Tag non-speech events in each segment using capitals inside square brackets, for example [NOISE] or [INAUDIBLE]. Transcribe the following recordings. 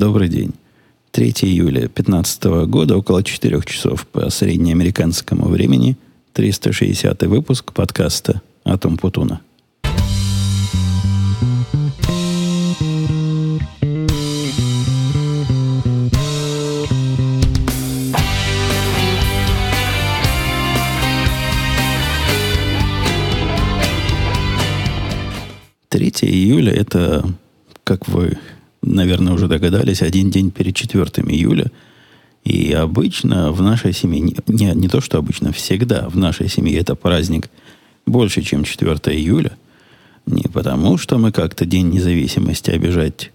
Добрый день. 3 июля 2015 года, около 4 часов по среднеамериканскому времени, 360 выпуск подкаста «Атом Путуна». Июля – это, как вы наверное, уже догадались, один день перед 4 июля. И обычно в нашей семье, не, не то что обычно, всегда в нашей семье это праздник больше, чем 4 июля. Не потому, что мы как-то День независимости обижать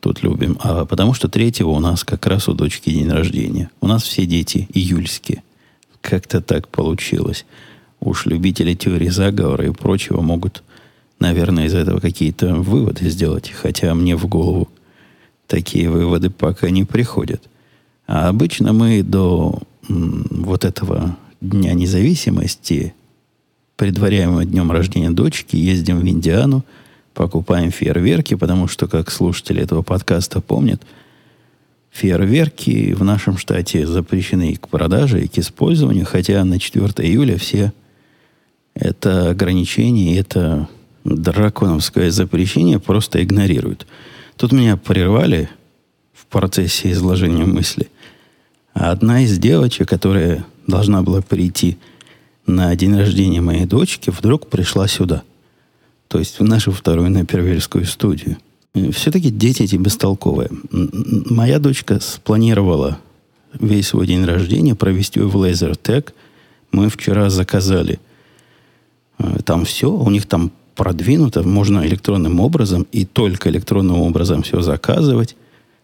тут любим, а потому что 3 у нас как раз у дочки день рождения. У нас все дети июльские. Как-то так получилось. Уж любители теории заговора и прочего могут, наверное, из этого какие-то выводы сделать. Хотя мне в голову такие выводы пока не приходят. А обычно мы до вот этого Дня независимости, предваряемого днем рождения дочки, ездим в Индиану, покупаем фейерверки, потому что, как слушатели этого подкаста помнят, фейерверки в нашем штате запрещены и к продаже, и к использованию, хотя на 4 июля все это ограничение, это драконовское запрещение просто игнорируют. Тут меня прервали в процессе изложения мысли. А одна из девочек, которая должна была прийти на день рождения моей дочки, вдруг пришла сюда. То есть в нашу вторую на первильскую студию. Все-таки дети эти бестолковые. Моя дочка спланировала весь свой день рождения провести в LaserTag. Мы вчера заказали э, там все. У них там продвинуто, можно электронным образом и только электронным образом все заказывать.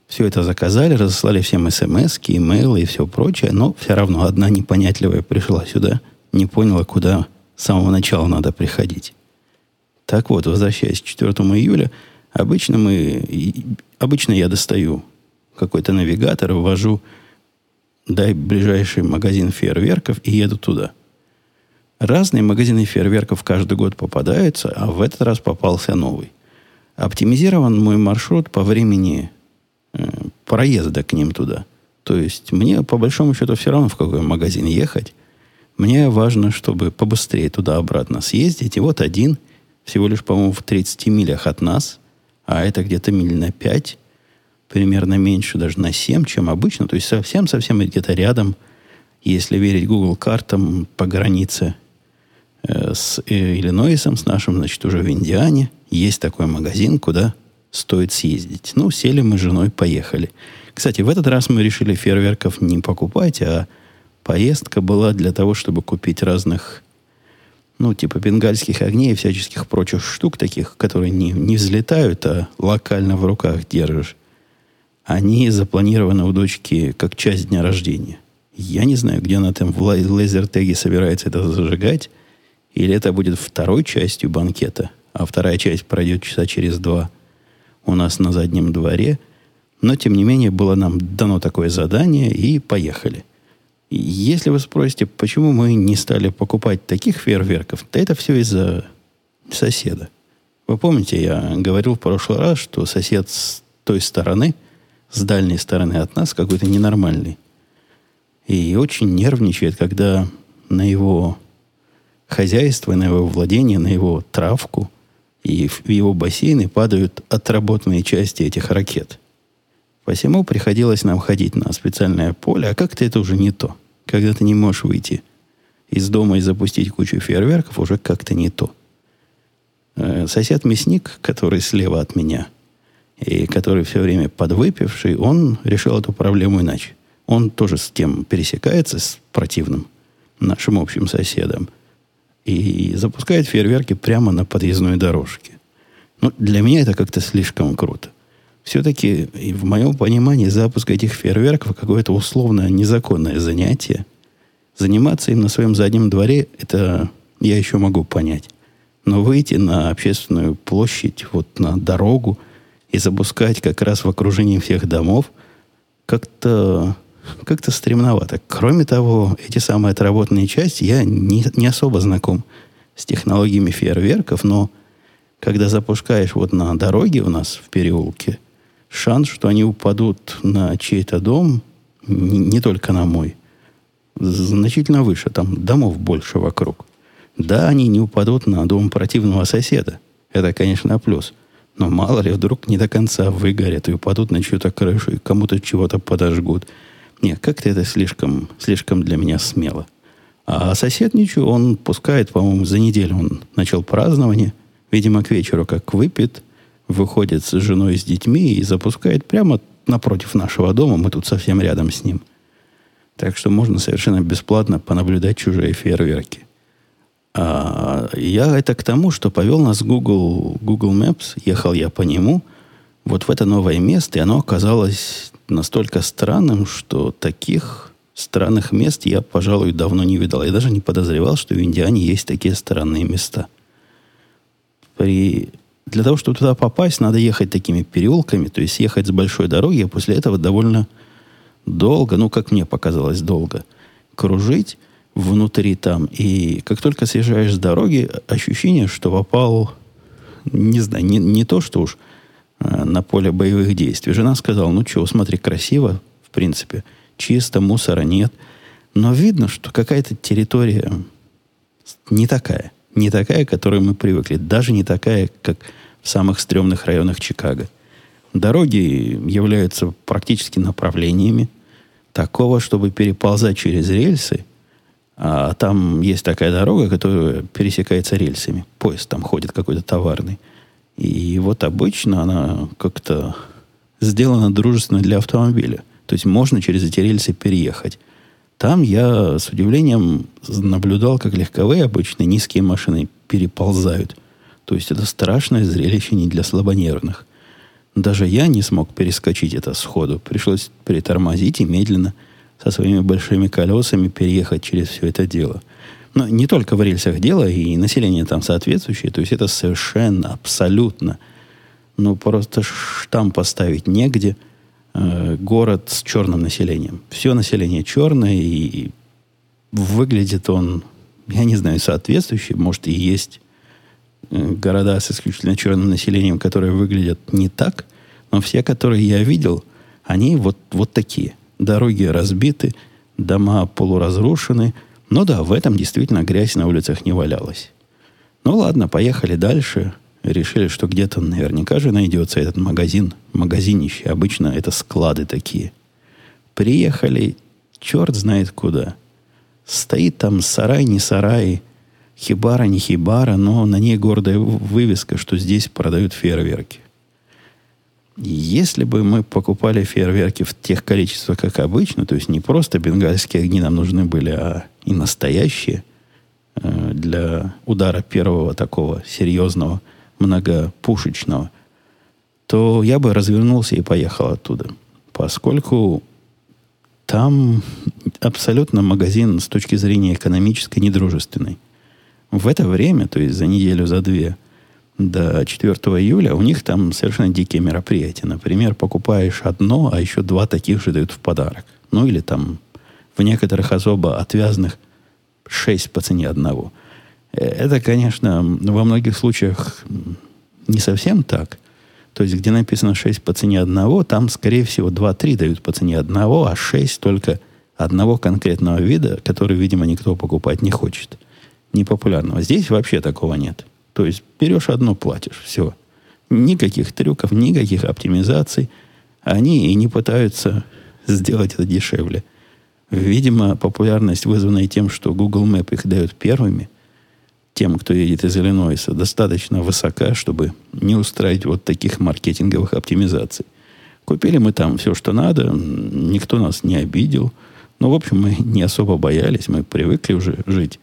Все это заказали, разослали всем смс, имейлы и все прочее, но все равно одна непонятливая пришла сюда, не поняла, куда с самого начала надо приходить. Так вот, возвращаясь к 4 июля, обычно мы, обычно я достаю какой-то навигатор, ввожу, дай ближайший магазин фейерверков и еду туда – Разные магазины фейерверков каждый год попадаются, а в этот раз попался новый. Оптимизирован мой маршрут по времени э, проезда к ним туда. То есть мне, по большому счету, все равно в какой магазин ехать. Мне важно, чтобы побыстрее туда-обратно съездить. И вот один, всего лишь, по-моему, в 30 милях от нас, а это где-то миль на 5, примерно меньше, даже на 7, чем обычно. То есть совсем-совсем где-то рядом, если верить Google картам по границе с э, Иллинойсом, с нашим, значит, уже в Индиане. Есть такой магазин, куда стоит съездить. Ну, сели мы с женой, поехали. Кстати, в этот раз мы решили фейерверков не покупать, а поездка была для того, чтобы купить разных, ну, типа бенгальских огней и всяческих прочих штук таких, которые не, не взлетают, а локально в руках держишь. Они запланированы у дочки как часть дня рождения. Я не знаю, где она там в лазертеге собирается это зажигать, или это будет второй частью банкета, а вторая часть пройдет часа через два у нас на заднем дворе. Но, тем не менее, было нам дано такое задание, и поехали. Если вы спросите, почему мы не стали покупать таких фейерверков, то это все из-за соседа. Вы помните, я говорил в прошлый раз, что сосед с той стороны, с дальней стороны от нас, какой-то ненормальный. И очень нервничает, когда на его хозяйство, на его владение, на его травку и в его бассейны падают отработанные части этих ракет. Посему приходилось нам ходить на специальное поле, а как-то это уже не то. Когда ты не можешь выйти из дома и запустить кучу фейерверков, уже как-то не то. Э, сосед-мясник, который слева от меня, и который все время подвыпивший, он решил эту проблему иначе. Он тоже с тем пересекается, с противным нашим общим соседом – и запускает фейерверки прямо на подъездной дорожке. Ну, для меня это как-то слишком круто. Все-таки, в моем понимании, запуск этих фейерверков какое-то условно незаконное занятие. Заниматься им на своем заднем дворе, это я еще могу понять. Но выйти на общественную площадь, вот на дорогу и запускать как раз в окружении всех домов, как-то как-то стремновато. Кроме того, эти самые отработанные части, я не, не особо знаком с технологиями фейерверков, но когда запускаешь вот на дороге у нас в переулке, шанс, что они упадут на чей-то дом, не, не только на мой, значительно выше. Там домов больше вокруг. Да, они не упадут на дом противного соседа. Это, конечно, плюс. Но мало ли, вдруг не до конца выгорят и упадут на чью-то крышу и кому-то чего-то подожгут. Нет, как-то это слишком, слишком для меня смело. А сосед ничего, он пускает, по-моему, за неделю он начал празднование. Видимо, к вечеру как выпьет, выходит с женой и с детьми и запускает прямо напротив нашего дома. Мы тут совсем рядом с ним. Так что можно совершенно бесплатно понаблюдать чужие фейерверки. А я это к тому, что повел нас Google, Google Maps, ехал я по нему, вот в это новое место, и оно оказалось настолько странным, что таких странных мест я, пожалуй, давно не видал. Я даже не подозревал, что в Индиане есть такие странные места. При... Для того, чтобы туда попасть, надо ехать такими переулками, то есть ехать с большой дороги, а после этого довольно долго, ну, как мне показалось, долго, кружить внутри там. И как только съезжаешь с дороги, ощущение, что попал, не знаю, не, не то, что уж на поле боевых действий. Жена сказала, ну что, смотри, красиво, в принципе, чисто, мусора нет. Но видно, что какая-то территория не такая. Не такая, к которой мы привыкли. Даже не такая, как в самых стрёмных районах Чикаго. Дороги являются практически направлениями такого, чтобы переползать через рельсы. А там есть такая дорога, которая пересекается рельсами. Поезд там ходит какой-то товарный. И вот обычно она как-то сделана дружественно для автомобиля. То есть можно через эти рельсы переехать. Там я с удивлением наблюдал, как легковые обычные низкие машины переползают. То есть это страшное зрелище не для слабонервных. Даже я не смог перескочить это сходу. Пришлось притормозить и медленно со своими большими колесами переехать через все это дело. Но не только в рельсах дело, и население там соответствующее. То есть это совершенно, абсолютно, ну просто штамп поставить негде. Э, город с черным населением. Все население черное, и выглядит он, я не знаю, соответствующий. Может, и есть Э, города с исключительно черным населением, которые выглядят не так, но все, которые я видел, они вот, вот такие. Дороги разбиты, дома полуразрушены. Ну да, в этом действительно грязь на улицах не валялась. Ну ладно, поехали дальше. Решили, что где-то наверняка же найдется этот магазин. Магазинище. Обычно это склады такие. Приехали, черт знает куда. Стоит там сарай, не сарай, Хибара не хибара, но на ней гордая вывеска, что здесь продают фейерверки. Если бы мы покупали фейерверки в тех количествах, как обычно, то есть не просто бенгальские огни нам нужны были, а и настоящие, э, для удара первого такого серьезного, многопушечного, то я бы развернулся и поехал оттуда. Поскольку там абсолютно магазин с точки зрения экономической недружественный. В это время, то есть за неделю, за две, до 4 июля, у них там совершенно дикие мероприятия. Например, покупаешь одно, а еще два таких же дают в подарок. Ну или там в некоторых особо отвязных шесть по цене одного. Э, это, конечно, во многих случаях не совсем так. То есть, где написано 6 по цене одного, там, скорее всего, 2-3 дают по цене одного, а 6 только одного конкретного вида, который, видимо, никто покупать не хочет непопулярного. Здесь вообще такого нет. То есть берешь одно, платишь. Все. Никаких трюков, никаких оптимизаций. Они и не пытаются сделать это дешевле. Видимо, популярность, вызванная тем, что Google Map их дает первыми, тем, кто едет из Иллинойса, достаточно высока, чтобы не устраивать вот таких маркетинговых оптимизаций. Купили мы там все, что надо, никто нас не обидел. Ну, в общем, мы не особо боялись, мы привыкли уже жить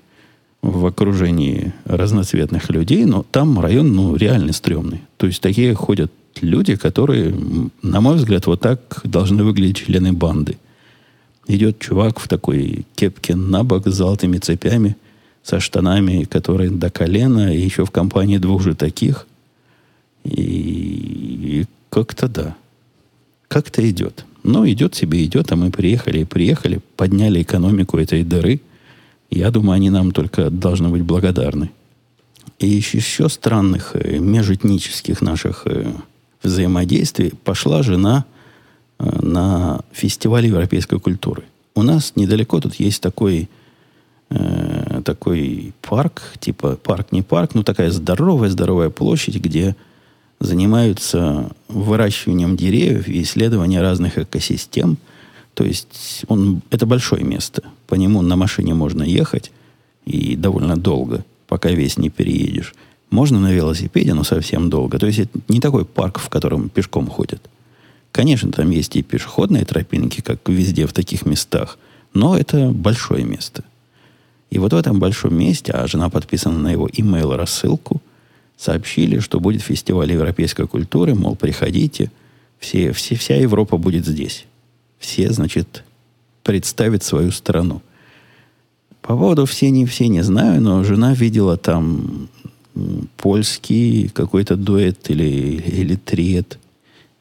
в окружении разноцветных людей, но там район, ну, реально стрёмный. То есть такие ходят люди, которые, на мой взгляд, вот так должны выглядеть члены банды. Идет чувак в такой кепке на бок с золотыми цепями, со штанами, которые до колена, и еще в компании двух же таких. И, и как-то да. Как-то идет. Ну, идет себе, идет, а мы приехали и приехали, подняли экономику этой дыры – я думаю, они нам только должны быть благодарны. И еще, странных э, межэтнических наших э, взаимодействии пошла жена э, на фестиваль европейской культуры. У нас недалеко тут есть такой, э, такой парк, типа парк не парк, но такая здоровая-здоровая площадь, где занимаются выращиванием деревьев и исследованием разных экосистем. То есть он, это большое место. По нему на машине можно ехать и довольно долго, пока весь не переедешь. Можно на велосипеде, но совсем долго. То есть это не такой парк, в котором пешком ходят. Конечно, там есть и пешеходные тропинки, как везде в таких местах, но это большое место. И вот в этом большом месте, а жена подписана на его имейл рассылку, сообщили, что будет фестиваль европейской культуры, мол, приходите, все, все, вся Европа будет здесь. Все, значит, представят свою страну. По поводу все не все не знаю, но жена видела там польский какой-то дуэт или, или триет,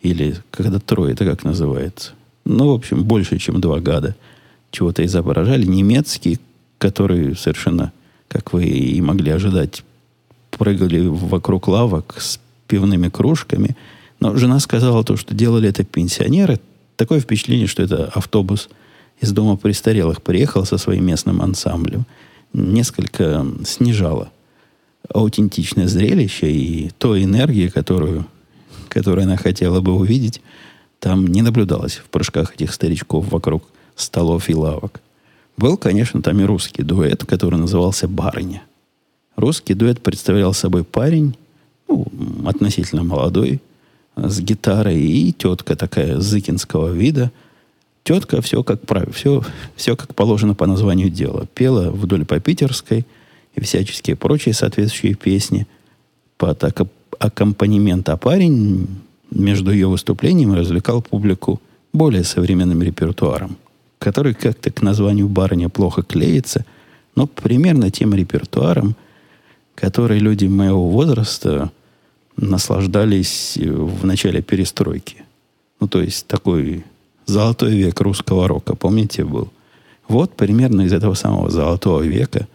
или когда трое, это как называется. Ну, в общем, больше, чем два гада чего-то изображали. Немецкий, который совершенно, как вы и могли ожидать, прыгали вокруг лавок с пивными кружками. Но жена сказала то, что делали это пенсионеры. Такое впечатление, что это автобус из дома престарелых приехал со своим местным ансамблем. Несколько снижало аутентичное зрелище и той энергии, которую, которую она хотела бы увидеть, там не наблюдалось в прыжках этих старичков вокруг столов и лавок. Был, конечно, там и русский дуэт, который назывался «Барыня». Русский дуэт представлял собой парень, ну, относительно молодой, с гитарой и тетка такая зыкинского вида. Тетка все как правило, все, все как положено по названию дела. Пела вдоль по питерской и всяческие прочие соответствующие песни под аккомпанемент. А парень между ее выступлением развлекал публику более современным репертуаром, который как-то к названию барыня плохо клеится, но примерно тем репертуаром – которой люди моего возраста наслаждались в начале перестройки. Ну, то есть такой золотой век русского рока, помните, был? Вот примерно из этого самого золотого века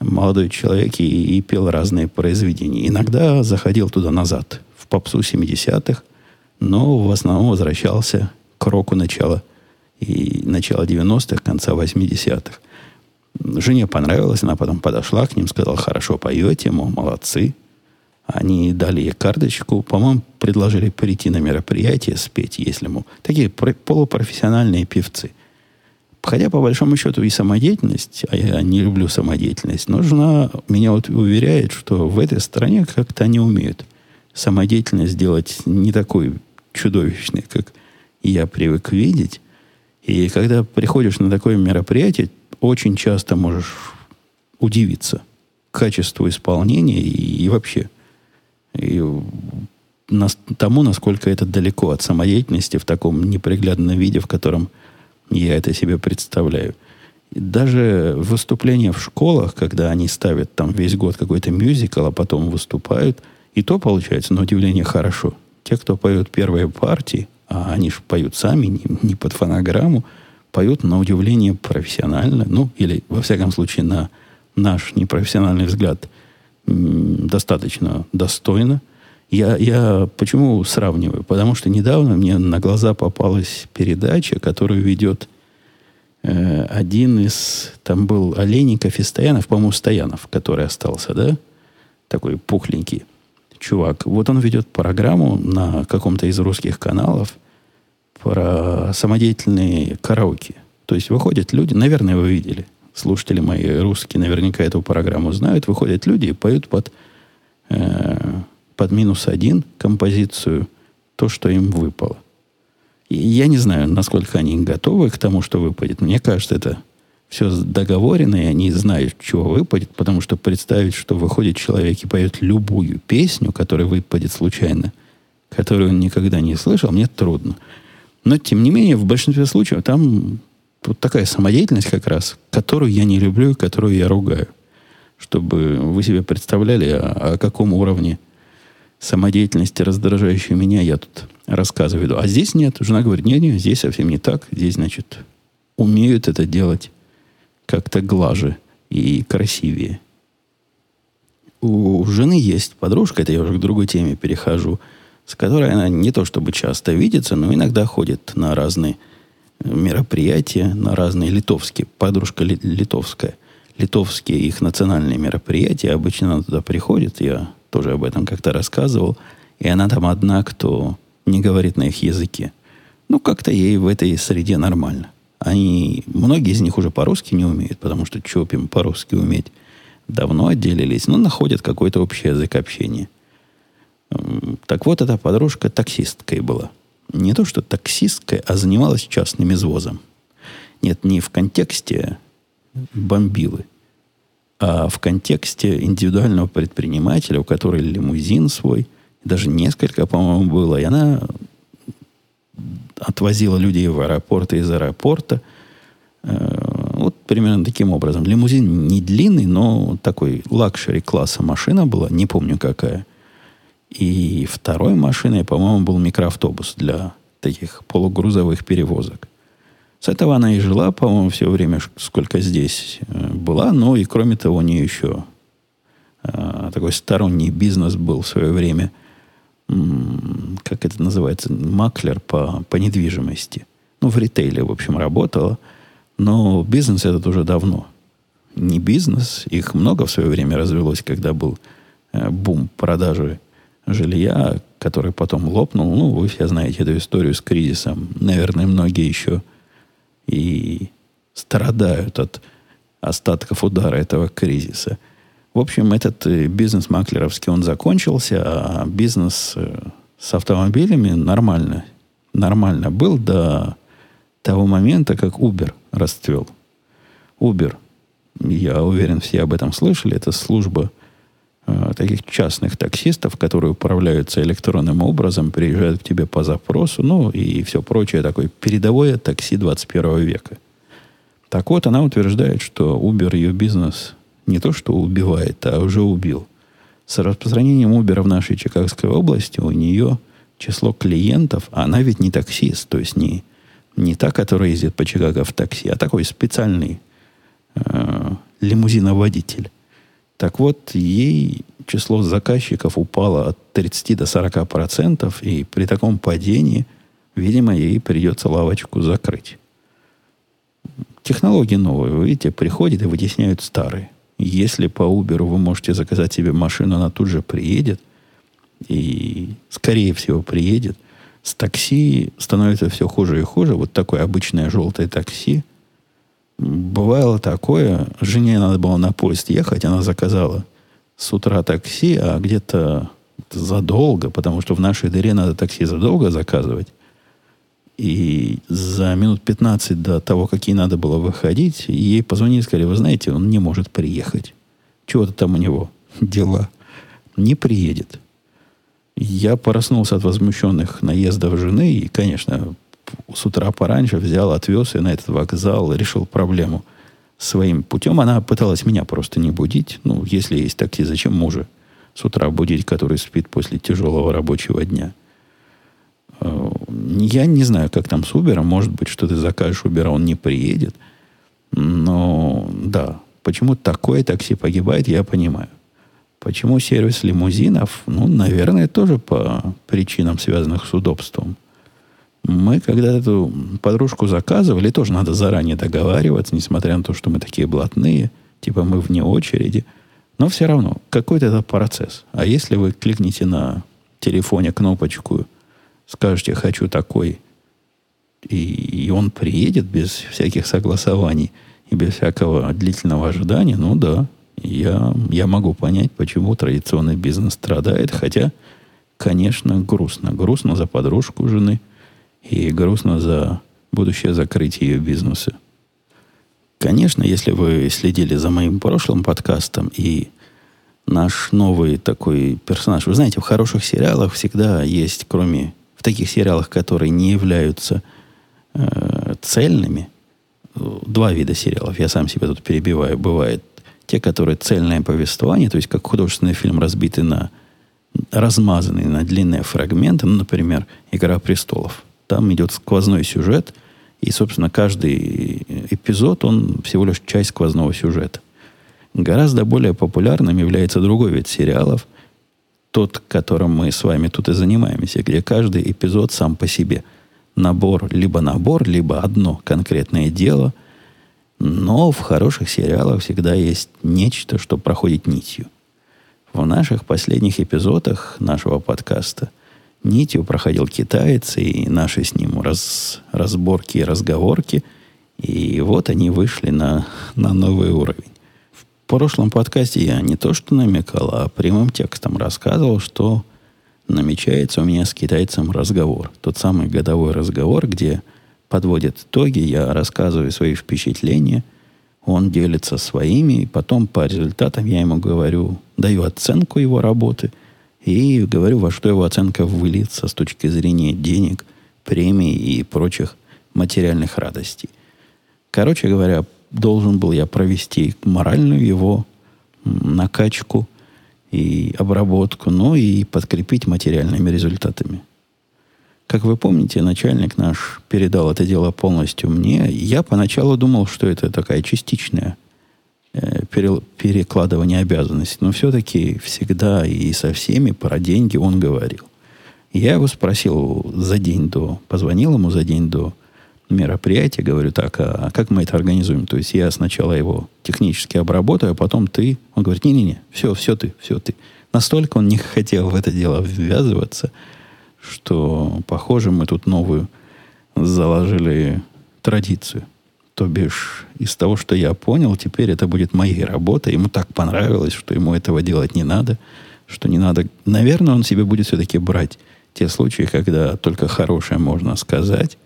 молодой человек и, и пел разные произведения. Иногда заходил туда назад, в попсу 70-х, но в основном возвращался к року начала и начала 90-х, конца 80-х. Жене понравилось, она потом подошла к ним, сказала, хорошо поете, мол, молодцы. Они дали ей карточку, по-моему, предложили прийти на мероприятие, спеть, если ему. Такие полупрофессиональные певцы. Хотя, по большому счету, и самодеятельность, а я не люблю самодеятельность, но жена меня вот уверяет, что в этой стране как-то они умеют самодеятельность сделать не такой чудовищной, как я привык видеть. И когда приходишь на такое мероприятие, очень часто можешь удивиться качеству исполнения и, и вообще и нас, тому, насколько это далеко от самодеятельности в таком неприглядном виде, в котором я это себе представляю. И даже выступления в школах, когда они ставят там весь год какой-то мюзикл, а потом выступают, и то получается, на удивление, хорошо. Те, кто поют первые партии, а они же поют сами, не, не под фонограмму, поют на удивление профессионально, ну, или, во всяком случае, на наш непрофессиональный взгляд, достаточно достойно. Я, я почему сравниваю? Потому что недавно мне на глаза попалась передача, которую ведет э, один из... Там был Олейников и Стоянов, по-моему, Стоянов, который остался, да? Такой пухленький чувак. Вот он ведет программу на каком-то из русских каналов – про самодеятельные караоке. То есть выходят люди, наверное, вы видели, слушатели мои русские наверняка эту программу знают, выходят люди и поют под, э, под минус один композицию то, что им выпало. И я не знаю, насколько они готовы к тому, что выпадет. Мне кажется, это все договорено, и они знают, чего выпадет, потому что представить, что выходит человек и поет любую песню, которая выпадет случайно, которую он никогда не слышал, мне трудно. Но, тем не менее, в большинстве случаев там вот такая самодеятельность как раз, которую я не люблю и которую я ругаю. Чтобы вы себе представляли, о, о каком уровне самодеятельности, раздражающей меня, я тут рассказываю. А здесь нет. Жена говорит, нет, нет, здесь совсем не так. Здесь, значит, умеют это делать как-то глаже и красивее. У жены есть подружка, это я уже к другой теме перехожу, с которой она не то чтобы часто видится, но иногда ходит на разные мероприятия, на разные литовские. Подружка ли, литовская. Литовские их национальные мероприятия. Обычно она туда приходит. Я тоже об этом как-то рассказывал. И она там одна, кто не говорит на их языке. Ну, как-то ей в этой среде нормально. Они, многие из них уже по-русски не умеют, потому что что им по-русски уметь? Давно отделились, но находят какой-то общий язык общения. Так вот, эта подружка таксисткой была. Не то, что таксисткой, а занималась частным извозом. Нет, не в контексте бомбилы, а в контексте индивидуального предпринимателя, у которого лимузин свой, даже несколько, по-моему, было, и она отвозила людей в аэропорт и из аэропорта. Э, вот примерно таким образом. Лимузин не длинный, но такой luxury класса машина была, не помню какая. И второй машиной, по-моему, был микроавтобус для таких полугрузовых перевозок. С этого она и жила, по-моему, все время, сколько здесь э, была. Но и кроме того, у нее еще э, такой сторонний бизнес был в свое время – как это называется, маклер по, по недвижимости. Ну, в ритейле, в общем, работала. Но бизнес этот уже давно. Не бизнес, их много в свое время развелось, когда был э, бум продажи жилья, который потом лопнул. Ну, вы все знаете эту историю с кризисом. Наверное, многие еще и страдают от остатков удара этого кризиса – в общем, этот э, бизнес маклеровский, он закончился, а бизнес э, с автомобилями нормально, нормально был до того момента, как Uber расцвел. Uber, я уверен, все об этом слышали, это служба э, таких частных таксистов, которые управляются электронным образом, приезжают к тебе по запросу, ну и все прочее, такое передовое такси 21 века. Так вот, она утверждает, что Uber ее бизнес не то, что убивает, а уже убил. С распространением Uber в нашей Чикагской области у нее число клиентов, а она ведь не таксист, то есть не, не та, которая ездит по Чикаго в такси, а такой специальный э, лимузиноводитель. Так вот, ей число заказчиков упало от 30 до 40 процентов, и при таком падении, видимо, ей придется лавочку закрыть. Технологии новые, вы видите, приходят и вытесняют старые. Если по Uber вы можете заказать себе машину, она тут же приедет. И, скорее всего, приедет. С такси становится все хуже и хуже. Вот такое обычное желтое такси. Бывало такое. Жене надо было на поезд ехать. Она заказала с утра такси, а где-то задолго, потому что в нашей дыре надо такси задолго заказывать. И за минут 15 до того, как ей надо было выходить, ей позвонили сказали, вы знаете, он не может приехать. Чего-то там у него [LAUGHS] дела. Не приедет. Я проснулся от возмущенных наездов жены и, конечно, с утра пораньше взял, отвез ее на этот вокзал, решил проблему своим путем. Она пыталась меня просто не будить. Ну, если есть такси, зачем мужа с утра будить, который спит после тяжелого рабочего дня? Э, я не знаю, как там с Uber. Может быть, что ты закажешь Uber, а он не приедет. Но да, почему такое такси погибает, я понимаю. Почему сервис лимузинов? Ну, наверное, тоже по причинам, связанных с удобством. Мы, когда эту подружку заказывали, тоже надо заранее договариваться, несмотря на то, что мы такие блатные, типа мы вне очереди. Но все равно, какой-то это процесс. А если вы кликните на телефоне кнопочку скажете, хочу такой, и, и он приедет без всяких согласований и без всякого длительного ожидания, ну да, я, я могу понять, почему традиционный бизнес страдает, хотя, конечно, грустно. Грустно за подружку жены и грустно за будущее закрытие ее бизнеса. Конечно, если вы следили за моим прошлым подкастом и наш новый такой персонаж, вы знаете, в хороших сериалах всегда есть, кроме в таких сериалах, которые не являются э, цельными, два вида сериалов, я сам себя тут перебиваю, бывает те, которые цельное повествование, то есть как художественный фильм разбитый на размазанные на длинные фрагменты, ну, например, «Игра престолов». Там идет сквозной сюжет, и, собственно, каждый эпизод, он всего лишь часть сквозного сюжета. Гораздо более популярным является другой вид сериалов, тот, которым мы с вами тут и занимаемся, где каждый эпизод сам по себе. Набор, либо набор, либо одно конкретное дело. Но в хороших сериалах всегда есть нечто, что проходит нитью. В наших последних эпизодах нашего подкаста нитью проходил китаец и наши с ним раз, разборки и разговорки. И вот они вышли на, на новый уровень прошлом подкасте я не то что намекал, а прямым текстом рассказывал, что намечается у меня с китайцем разговор. Тот самый годовой разговор, где подводят итоги, я рассказываю свои впечатления, он делится своими, и потом по результатам я ему говорю, даю оценку его работы и говорю, во что его оценка выльется с точки зрения денег, премий и прочих материальных радостей. Короче говоря, должен был я провести моральную его накачку и обработку, но и подкрепить материальными результатами. Как вы помните, начальник наш передал это дело полностью мне. Я поначалу думал, что это такая частичная э, перекладывание обязанностей. Но все-таки всегда и со всеми про деньги он говорил. Я его спросил за день до, позвонил ему за день до мероприятие, говорю, так, а как мы это организуем? То есть я сначала его технически обработаю, а потом ты. Он говорит, не-не-не, все, все ты, все ты. Настолько он не [LAUGHS] хотел в это дело ввязываться, что, похоже, мы тут новую заложили традицию. То бишь, из того, что я понял, теперь это будет моей работой. Ему так понравилось, что ему этого делать не надо, что не надо... Наверное, он себе будет все-таки брать те случаи, когда только хорошее можно сказать,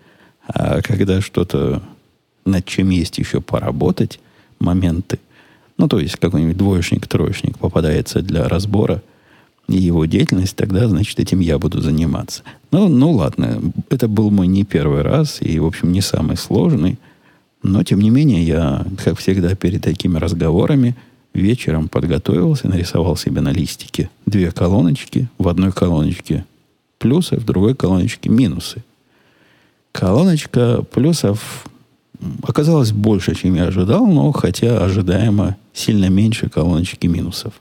а когда что-то, над чем есть еще поработать, моменты, ну, то есть какой-нибудь двоечник, троечник попадается для разбора и его деятельность, тогда, значит, этим я буду заниматься. Ну, ну ладно, это был мой не первый раз и, в общем, не самый сложный. Но, тем не менее, я, как всегда, перед такими разговорами вечером подготовился, нарисовал себе на листике две колоночки. В одной колоночке плюсы, в другой колоночке минусы. Колоночка плюсов оказалась больше, чем я ожидал, но хотя ожидаемо сильно меньше колоночки минусов.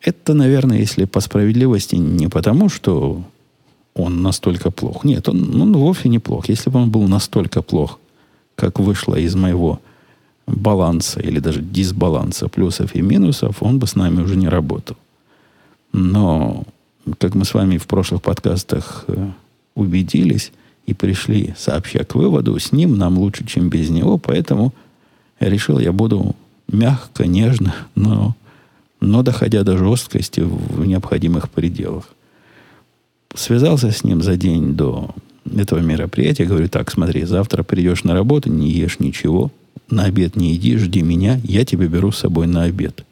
Это, наверное, если по справедливости, не потому, что он настолько плох. Нет, он, он вовсе не плох. Если бы он был настолько плох, как вышло из моего баланса или даже дисбаланса плюсов и минусов, он бы с нами уже не работал. Но, как мы с вами в прошлых подкастах э, убедились, и пришли сообща к выводу, с ним нам лучше, чем без него, поэтому решил, я буду мягко, нежно, но, но доходя до жесткости в необходимых пределах. Связался с ним за день до этого мероприятия, говорю, так, смотри, завтра придешь на работу, не ешь ничего, на обед не иди, жди меня, я тебя беру с собой на обед.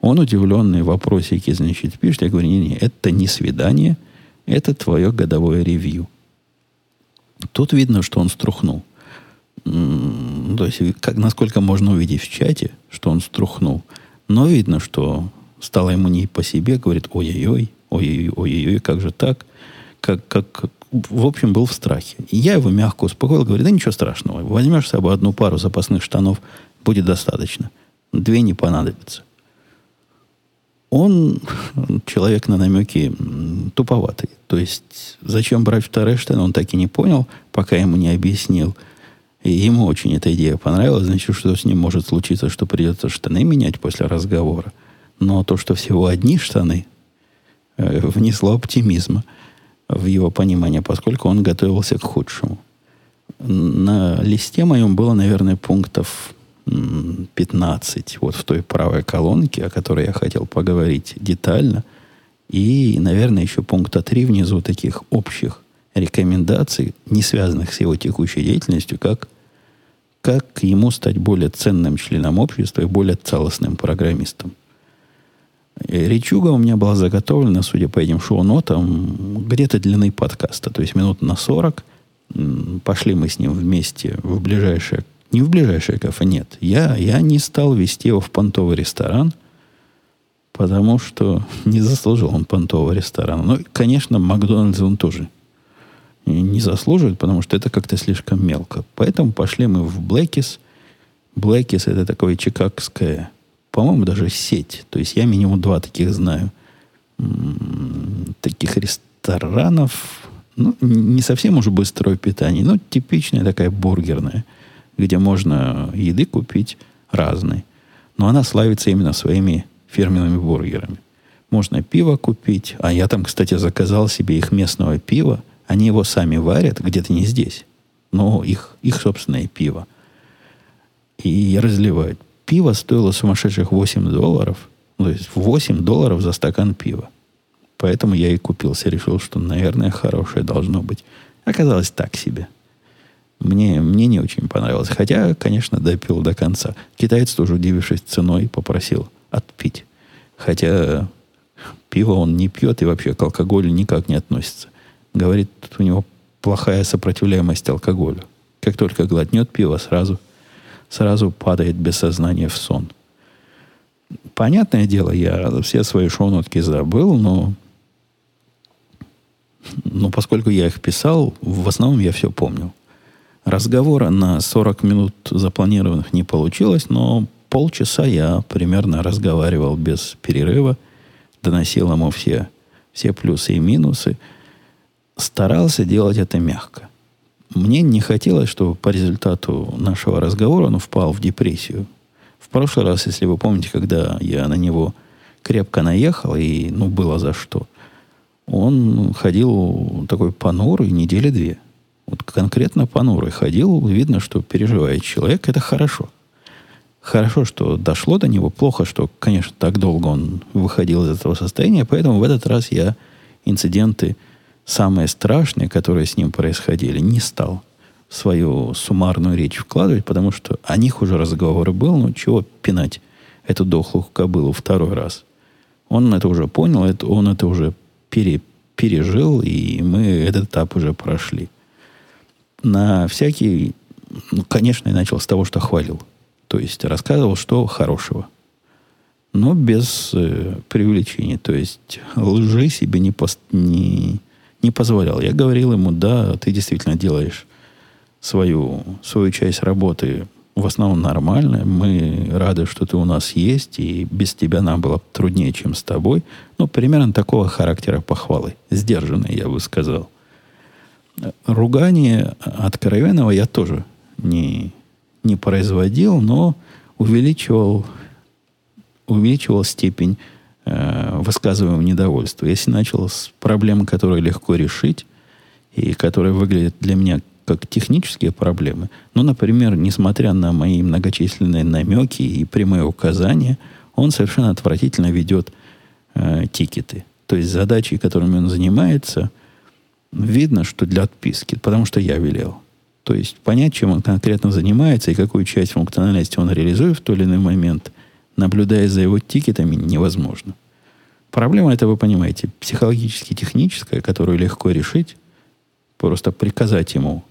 Он удивленный, вопросики, значит, пишет. Я говорю, не-не, это не свидание, это твое годовое ревью. Тут видно, что он струхнул. То есть, как, насколько можно увидеть в чате, что он струхнул. Но видно, что стало ему не по себе, говорит, ой-ой-ой, ой-ой-ой, ой-ой, как же так? Как, как, в общем, был в страхе. Я его мягко успокоил, говорю, да ничего страшного, возьмешь с собой одну пару запасных штанов, будет достаточно. Две не понадобится. Он [LAUGHS] человек на намеки туповатый. То есть, зачем брать вторые штаны, он так и не понял, пока ему не объяснил. И ему очень эта идея понравилась. Значит, что с ним может случиться, что придется штаны менять после разговора. Но то, что всего одни штаны, э, внесло оптимизма в его понимание, поскольку он готовился к худшему. На листе моем было, наверное, пунктов 15 вот в той правой колонке, о которой я хотел поговорить детально. И, наверное, еще пункта 3 внизу таких общих рекомендаций, не связанных с его текущей деятельностью, как, как ему стать более ценным членом общества и более целостным программистом. И речуга у меня была заготовлена, судя по этим шоу-нотам, где-то длины подкаста, то есть минут на 40. Пошли мы с ним вместе в ближайшее не в ближайшее кафе, нет. Я, я не стал вести его в понтовый ресторан, потому что [LAUGHS] не заслужил он понтового ресторана. Ну, конечно, Макдональдс он тоже не заслуживает, потому что это как-то слишком мелко. Поэтому пошли мы в Блэкис. Блэкис это такое чикагское, по-моему, даже сеть. То есть я минимум два таких знаю таких ресторанов, ну, не совсем уже быстрое питание, но типичная такая бургерная, где можно еды купить разной. Но она славится именно своими фирменными бургерами. Можно пиво купить, а я там, кстати, заказал себе их местного пива. Они его сами варят, где-то не здесь, но их, их собственное пиво. И разливают. Пиво стоило сумасшедших 8 долларов. То есть 8 долларов за стакан пива. Поэтому я и купился. Решил, что, наверное, хорошее должно быть. Оказалось так себе. Мне, мне не очень понравилось. Хотя, конечно, допил до конца. Китаец тоже, удивившись ценой, попросил отпить. Хотя пиво он не пьет и вообще к алкоголю никак не относится. Говорит, у него плохая сопротивляемость алкоголю. Как только глотнет пиво, сразу, сразу падает без сознания в сон. Понятное дело, я все свои шоу-нотки забыл, но, но поскольку я их писал, в основном я все помнил. Разговора на 40 минут запланированных не получилось, но полчаса я примерно разговаривал без перерыва, доносил ему все, все плюсы и минусы, старался делать это мягко. Мне не хотелось, чтобы по результату нашего разговора он впал в депрессию. В прошлый раз, если вы помните, когда я на него крепко наехал, и ну было за что, он ходил такой понурый недели две. Вот конкретно понурый ходил, видно, что переживает человек, это хорошо – Хорошо, что дошло до него. Плохо, что, конечно, так долго он выходил из этого состояния. Поэтому в этот раз я инциденты самые страшные, которые с ним происходили, не стал в свою суммарную речь вкладывать, потому что о них уже разговор был. Ну, чего пинать эту дохлую кобылу второй раз? Он это уже понял, это, он это уже пере, пережил, и мы этот этап уже прошли. На всякий... Ну, конечно, я начал с того, что хвалил. То есть рассказывал, что хорошего. Но без э, преувеличения. То есть лжи себе не, пост, не, не позволял. Я говорил ему, да, ты действительно делаешь свою, свою часть работы в основном нормально. Мы рады, что ты у нас есть, и без тебя нам было труднее, чем с тобой. Ну, примерно такого характера похвалы. Сдержанные, я бы сказал. Ругание откровенного я тоже не, не производил, но увеличивал, увеличивал степень э, высказываемого недовольства. Если начал с проблем, которые легко решить, и которые выглядят для меня как технические проблемы, ну, например, несмотря на мои многочисленные намеки и прямые указания, он совершенно отвратительно ведет э, тикеты. То есть задачи, которыми он занимается, видно, что для отписки, потому что я велел. То есть понять, чем он конкретно занимается и какую часть функциональности он реализует в тот или иной момент, наблюдая за его тикетами, невозможно. Проблема это, вы понимаете, психологически техническая, которую легко решить. Просто приказать ему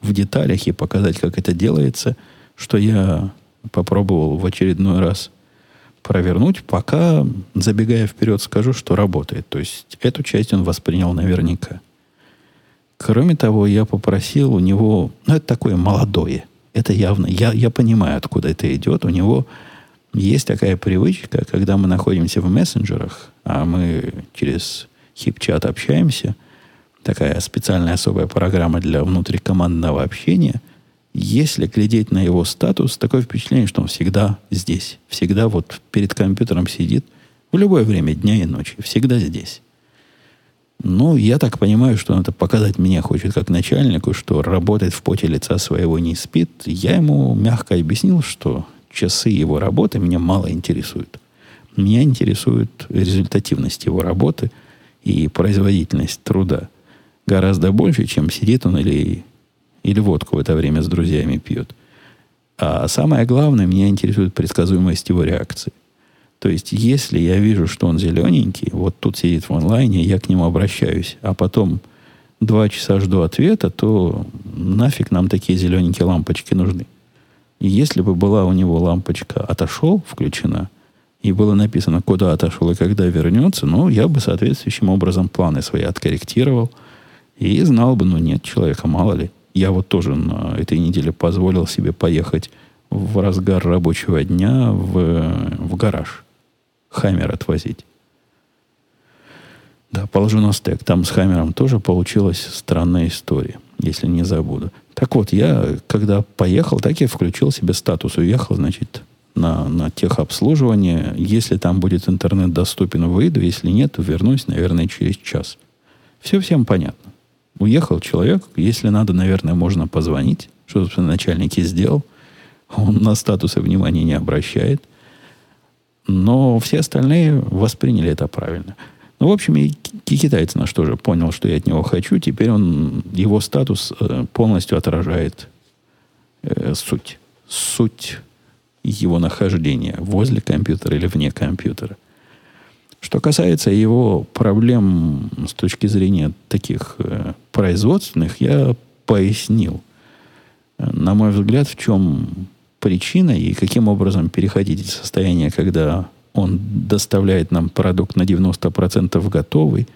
в деталях и показать, как это делается, что я попробовал в очередной раз провернуть, пока, забегая вперед, скажу, что работает. То есть эту часть он воспринял наверняка. Кроме того, я попросил у него, ну, это такое молодое, это явно, я, я понимаю, откуда это идет, у него есть такая привычка, когда мы находимся в мессенджерах, а мы через хип-чат общаемся, такая специальная особая программа для внутрикомандного общения, если глядеть на его статус, такое впечатление, что он всегда здесь, всегда вот перед компьютером сидит в любое время дня и ночи, всегда здесь. Ну, я так понимаю, что он это показать мне хочет как начальнику, что работает в поте лица своего не спит. Я ему мягко объяснил, что часы его работы меня мало интересуют. Меня интересует результативность его работы и производительность труда. Гораздо больше, чем сидит он или, или водку в это время с друзьями пьет. А самое главное, меня интересует предсказуемость его реакции. То есть, если я вижу, что он зелененький, вот тут сидит в онлайне, я к нему обращаюсь, а потом два часа жду ответа, то нафиг нам такие зелененькие лампочки нужны. И если бы была у него лампочка «отошел» включена, и было написано, куда отошел и когда вернется, ну, я бы соответствующим образом планы свои откорректировал и знал бы, ну, нет человека, мало ли. Я вот тоже на этой неделе позволил себе поехать в разгар рабочего дня в, в гараж. Хаммер отвозить. Да, положу на стек. Там с Хаммером тоже получилась странная история, если не забуду. Так вот, я, когда поехал, так я включил себе статус. Уехал, значит, на, на техобслуживание. Если там будет интернет доступен, выйду. Если нет, вернусь, наверное, через час. Все всем понятно. Уехал человек. Если надо, наверное, можно позвонить. Что, собственно, начальник и сделал. Он на статусы внимания не обращает. Но все остальные восприняли это правильно. Ну, в общем, и китаец наш тоже понял, что я от него хочу. Теперь он, его статус э, полностью отражает э, суть. Суть его нахождения возле компьютера или вне компьютера. Что касается его проблем с точки зрения таких э, производственных, я пояснил. На мой взгляд, в чем причина и каким образом переходить из состояния, когда он доставляет нам продукт на 90% готовый,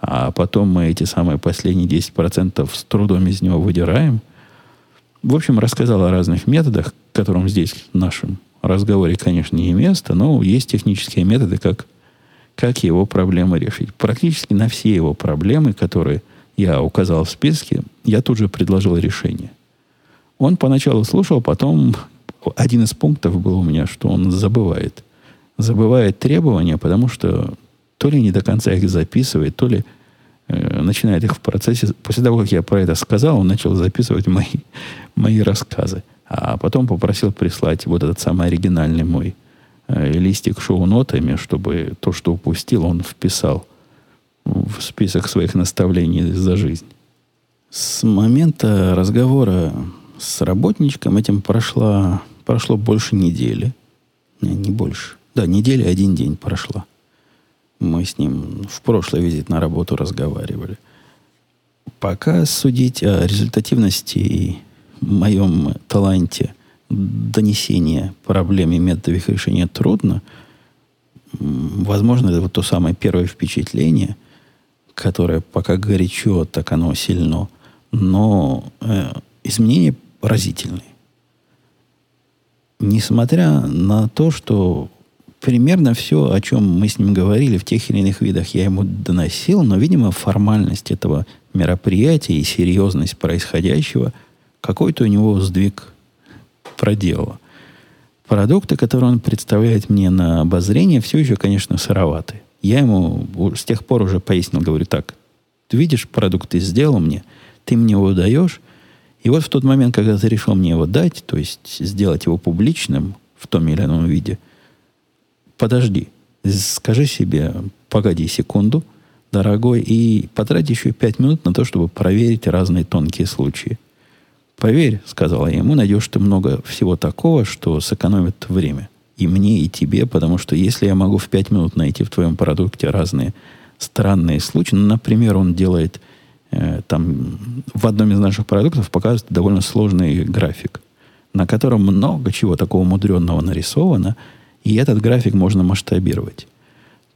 а потом мы эти самые последние 10% с трудом из него выдираем. В общем, рассказал о разных методах, которым здесь в нашем разговоре, конечно, не место, но есть технические методы, как, как его проблемы решить. Практически на все его проблемы, которые я указал в списке, я тут же предложил решение. Он поначалу слушал, потом один из пунктов был у меня, что он забывает – забывает требования, потому что то ли не до конца их записывает, то ли э, начинает их в процессе. После того, как я про это сказал, он начал записывать мои, [LAUGHS] мои рассказы. А потом попросил прислать вот этот самый оригинальный мой э, листик шоу-нотами, чтобы то, что упустил, он вписал в список своих наставлений за жизнь. С момента разговора с работничком этим прошло, прошло больше недели. Не, не больше. Да, неделя, один день прошла. Мы с ним в прошлый визит на работу разговаривали. Пока судить о результативности и моем таланте донесения проблем и методов их решения трудно. Возможно, это вот то самое первое впечатление, которое пока горячо, так оно сильно. Но э, изменения разительные. Несмотря на то, что примерно все, о чем мы с ним говорили в тех или иных видах, я ему доносил, но, видимо, формальность этого мероприятия и серьезность происходящего какой-то у него сдвиг проделала. Продукты, которые он представляет мне на обозрение, все еще, конечно, сыроваты. Я ему с тех пор уже пояснил, говорю, так, ты видишь, продукт ты сделал мне, ты мне его даешь, и вот в тот момент, когда ты решил мне его дать, то есть сделать его публичным в том или ином виде – подожди, скажи себе, погоди секунду, дорогой, и потрать еще пять минут на то, чтобы проверить разные тонкие случаи. Поверь, сказала я ему, найдешь ты много всего такого, что сэкономит время. И мне, и тебе, потому что если я могу в пять минут найти в твоем продукте разные странные случаи, ну, например, он делает э, там в одном из наших продуктов показывает довольно сложный график, на котором много чего такого мудренного нарисовано – и этот график можно масштабировать.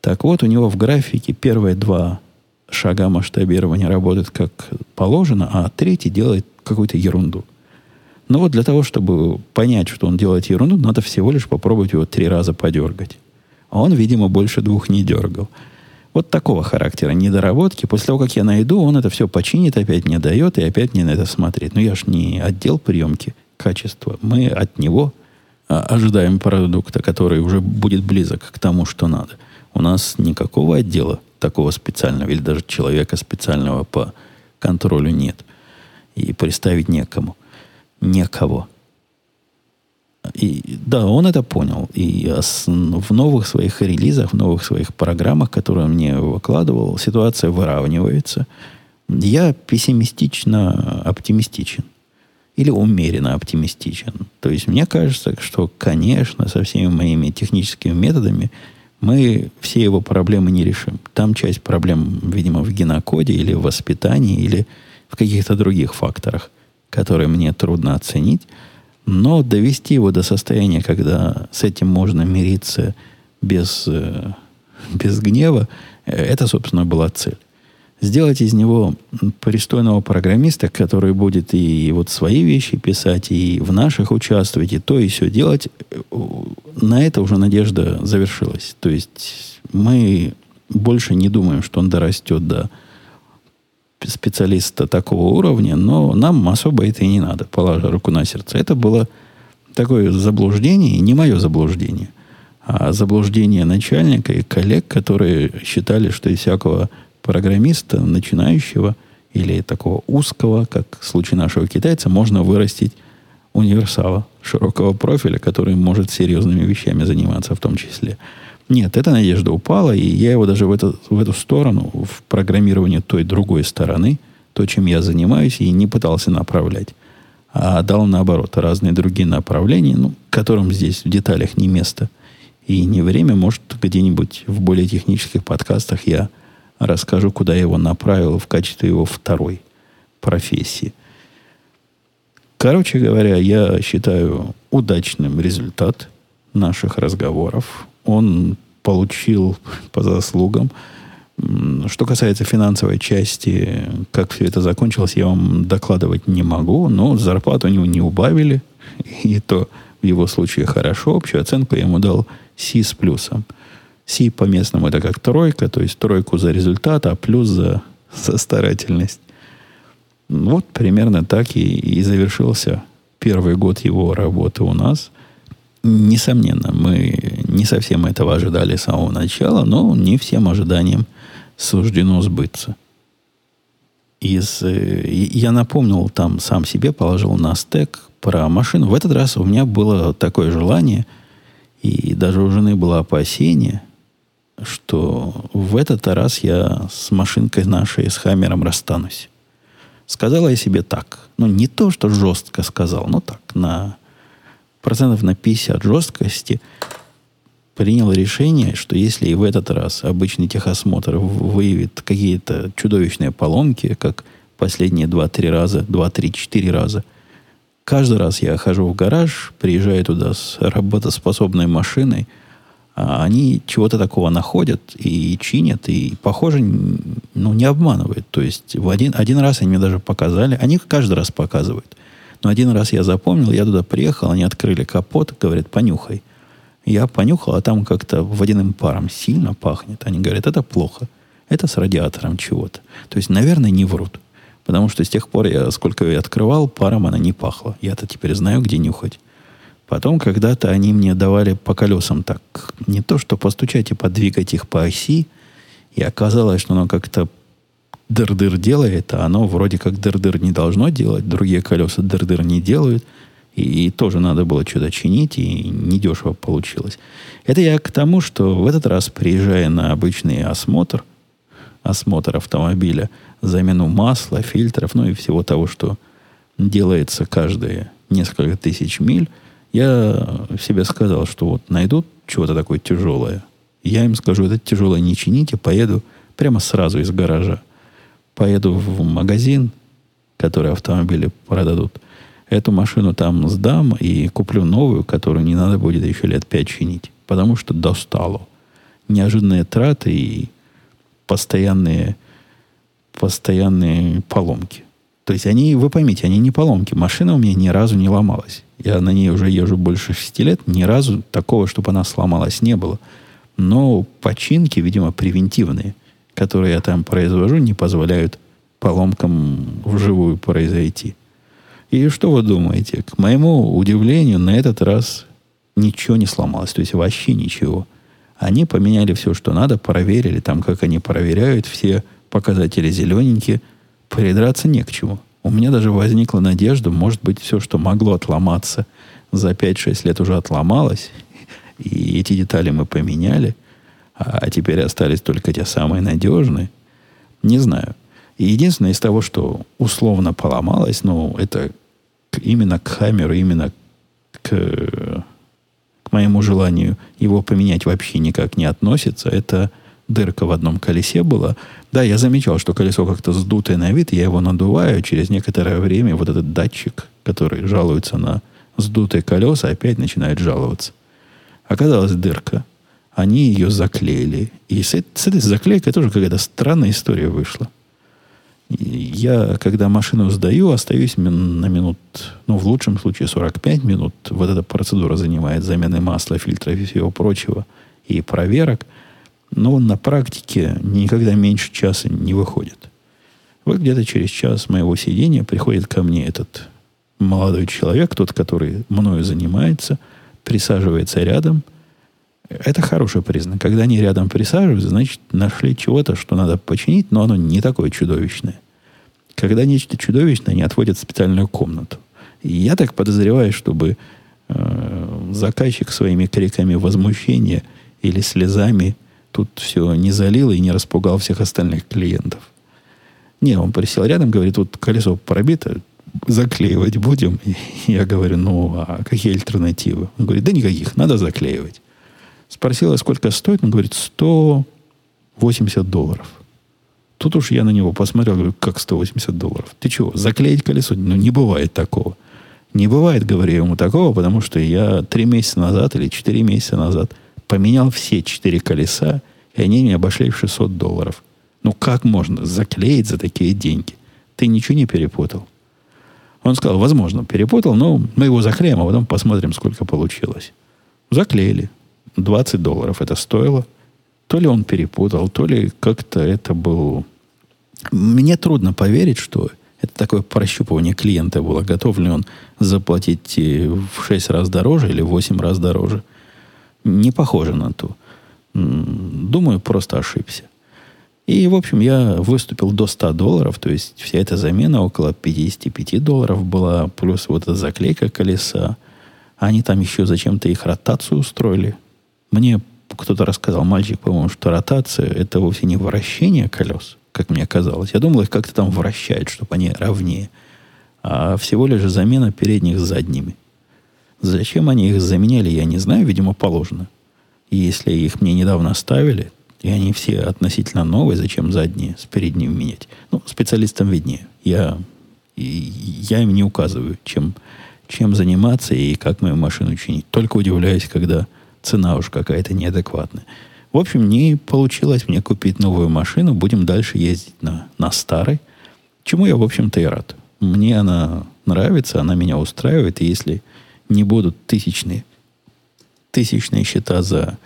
Так вот, у него в графике первые два шага масштабирования работают как положено, а третий делает какую-то ерунду. Но вот для того, чтобы понять, что он делает ерунду, надо всего лишь попробовать его три раза подергать. А он, видимо, больше двух не дергал. Вот такого характера недоработки. После того, как я найду, он это все починит, опять мне дает и опять мне на это смотрит. Но я ж не отдел приемки качества. Мы от него ожидаем продукта, который уже будет близок к тому, что надо. У нас никакого отдела такого специального или даже человека специального по контролю нет. И представить некому. Некого. И да, он это понял. И в новых своих релизах, в новых своих программах, которые он мне выкладывал, ситуация выравнивается. Я пессимистично оптимистичен или умеренно оптимистичен. То есть мне кажется, что, конечно, со всеми моими техническими методами мы все его проблемы не решим. Там часть проблем, видимо, в генокоде или в воспитании, или в каких-то других факторах, которые мне трудно оценить. Но довести его до состояния, когда с этим можно мириться без, э, [LAUGHS] без гнева, э, это, собственно, была цель сделать из него пристойного программиста, который будет и вот свои вещи писать, и в наших участвовать, и то, и все делать, на это уже надежда завершилась. То есть мы больше не думаем, что он дорастет до специалиста такого уровня, но нам особо это и не надо, положа руку на сердце. Это было такое заблуждение, не мое заблуждение, а заблуждение начальника и коллег, которые считали, что из всякого программиста, начинающего или такого узкого, как в случае нашего китайца, можно вырастить универсала широкого профиля, который может серьезными вещами заниматься в том числе. Нет, эта надежда упала, и я его даже в эту, в эту сторону, в программирование той другой стороны, то, чем я занимаюсь, и не пытался направлять, а дал наоборот разные другие направления, ну, которым здесь в деталях не место и не время. Может, где-нибудь в более технических подкастах я расскажу, куда я его направил в качестве его второй профессии. Короче говоря, я считаю удачным результат наших разговоров он получил по заслугам. Что касается финансовой части, как все это закончилось, я вам докладывать не могу, но зарплату у него не убавили, [LAUGHS] и то в его случае хорошо. Общую оценку я ему дал C с плюсом. C по-местному это как тройка, то есть тройку за результат, а плюс за, [LAUGHS] за старательность. Вот примерно так и, и завершился первый год его работы у нас. Несомненно, мы не совсем этого ожидали с самого начала, но не всем ожиданиям суждено сбыться. Из, э, я напомнил там сам себе, положил на стек про машину. В этот раз у меня было такое желание, и даже у жены было опасение, что в этот раз я с машинкой нашей, с Хаммером расстанусь. Сказала я себе так. Ну, не то, что жестко сказал, но так, на процентов на 50 жесткости принял решение, что если и в этот раз обычный техосмотр выявит какие-то чудовищные поломки, как последние 2-3 раза, 2-3-4 раза, каждый раз я хожу в гараж, приезжаю туда с работоспособной машиной, они чего-то такого находят и чинят, и, похоже, ну, не обманывают. То есть в один, один раз они мне даже показали, они каждый раз показывают – но один раз я запомнил, я туда приехал, они открыли капот, говорят, понюхай. Я понюхал, а там как-то водяным паром сильно пахнет. Они говорят, это плохо. Это с радиатором чего-то. То есть, наверное, не врут. Потому что с тех пор, я сколько ее открывал, паром она не пахла. Я-то теперь знаю, где нюхать. Потом когда-то они мне давали по колесам так, не то что постучать и подвигать их по оси, и оказалось, что оно как-то дыр-дыр делает, а оно вроде как дыр-дыр не должно делать, другие колеса дыр-дыр не делают, и, и тоже надо было что-то чинить, и недешево получилось. Это я к тому, что в этот раз, приезжая на обычный осмотр, осмотр автомобиля, замену масла, фильтров, ну и всего того, что делается каждые несколько тысяч миль, я себе сказал, что вот найдут чего-то такое тяжелое, я им скажу, это тяжелое не чините, поеду прямо сразу из гаража поеду в магазин, который автомобили продадут, эту машину там сдам и куплю новую, которую не надо будет еще лет пять чинить. Потому что достало. Неожиданные траты и постоянные, постоянные поломки. То есть они, вы поймите, они не поломки. Машина у меня ни разу не ломалась. Я на ней уже езжу больше шести лет. Ни разу такого, чтобы она сломалась, не было. Но починки, видимо, превентивные – которые я там произвожу, не позволяют поломкам вживую произойти. И что вы думаете? К моему удивлению, на этот раз ничего не сломалось. То есть вообще ничего. Они поменяли все, что надо, проверили там, как они проверяют, все показатели зелененькие. Придраться не к чему. У меня даже возникла надежда, может быть, все, что могло отломаться за 5-6 лет уже отломалось, и эти детали мы поменяли – а теперь остались только те самые надежные. Не знаю. И единственное из того, что условно поломалось, ну, это именно к Хаммеру, именно к, к моему желанию его поменять вообще никак не относится. Это дырка в одном колесе была. Да, я замечал, что колесо как-то сдутое на вид, я его надуваю, через некоторое время вот этот датчик, который жалуется на сдутые колеса, опять начинает жаловаться. Оказалась дырка – они ее заклеили. И с, с этой заклейкой тоже какая-то странная история вышла. Я, когда машину сдаю, остаюсь на минут, ну, в лучшем случае 45 минут. Вот эта процедура занимает замены масла, фильтра и всего прочего, и проверок. Но на практике никогда меньше часа не выходит. Вот где-то через час моего сидения приходит ко мне этот молодой человек, тот, который мною занимается, присаживается рядом. Это хороший признак. Когда они рядом присаживаются, значит, нашли чего-то, что надо починить, но оно не такое чудовищное. Когда нечто чудовищное, они отводят в специальную комнату. И я так подозреваю, чтобы э, заказчик своими криками возмущения или слезами тут все не залил и не распугал всех остальных клиентов. Не, он присел рядом, говорит, тут колесо пробито, заклеивать будем. [LAUGHS] И я говорю, ну, а какие альтернативы? Он говорит, да никаких, надо заклеивать. Спросила, сколько стоит, он говорит, 180 долларов. Тут уж я на него посмотрел, говорю, как 180 долларов? Ты чего, заклеить колесо? Ну, не бывает такого. Не бывает, говорю ему, такого, потому что я три месяца назад или четыре месяца назад – поменял все четыре колеса, и они мне обошли в 600 долларов. Ну, как можно заклеить за такие деньги? Ты ничего не перепутал? Он сказал, возможно, перепутал, но мы его заклеим, а потом посмотрим, сколько получилось. Заклеили. 20 долларов это стоило. То ли он перепутал, то ли как-то это был... Мне трудно поверить, что это такое прощупывание клиента было. Готов ли он заплатить э, в 6 раз дороже или в 8 раз дороже – не похоже на ту. Думаю, просто ошибся. И, в общем, я выступил до 100 долларов, то есть вся эта замена около 55 долларов была, плюс вот эта заклейка колеса. Они там еще зачем-то их ротацию устроили. Мне кто-то рассказал, мальчик, по-моему, что ротация – это вовсе не вращение колес, как мне казалось. Я думал, их как-то там вращают, чтобы они ровнее. А всего лишь замена передних с задними – Зачем они их заменяли, я не знаю, видимо, положено. И если их мне недавно оставили, и они все относительно новые, зачем задние с передними менять? Ну, специалистам виднее. Я, я им не указываю, чем, чем заниматься и как мою машину чинить. Только удивляюсь, когда цена уж какая-то неадекватная. В общем, не получилось мне купить новую машину. Будем дальше ездить на, на старой. Чему я, в общем-то, и рад. Мне она нравится, она меня устраивает. И если не будут тысячные, тысячные счета за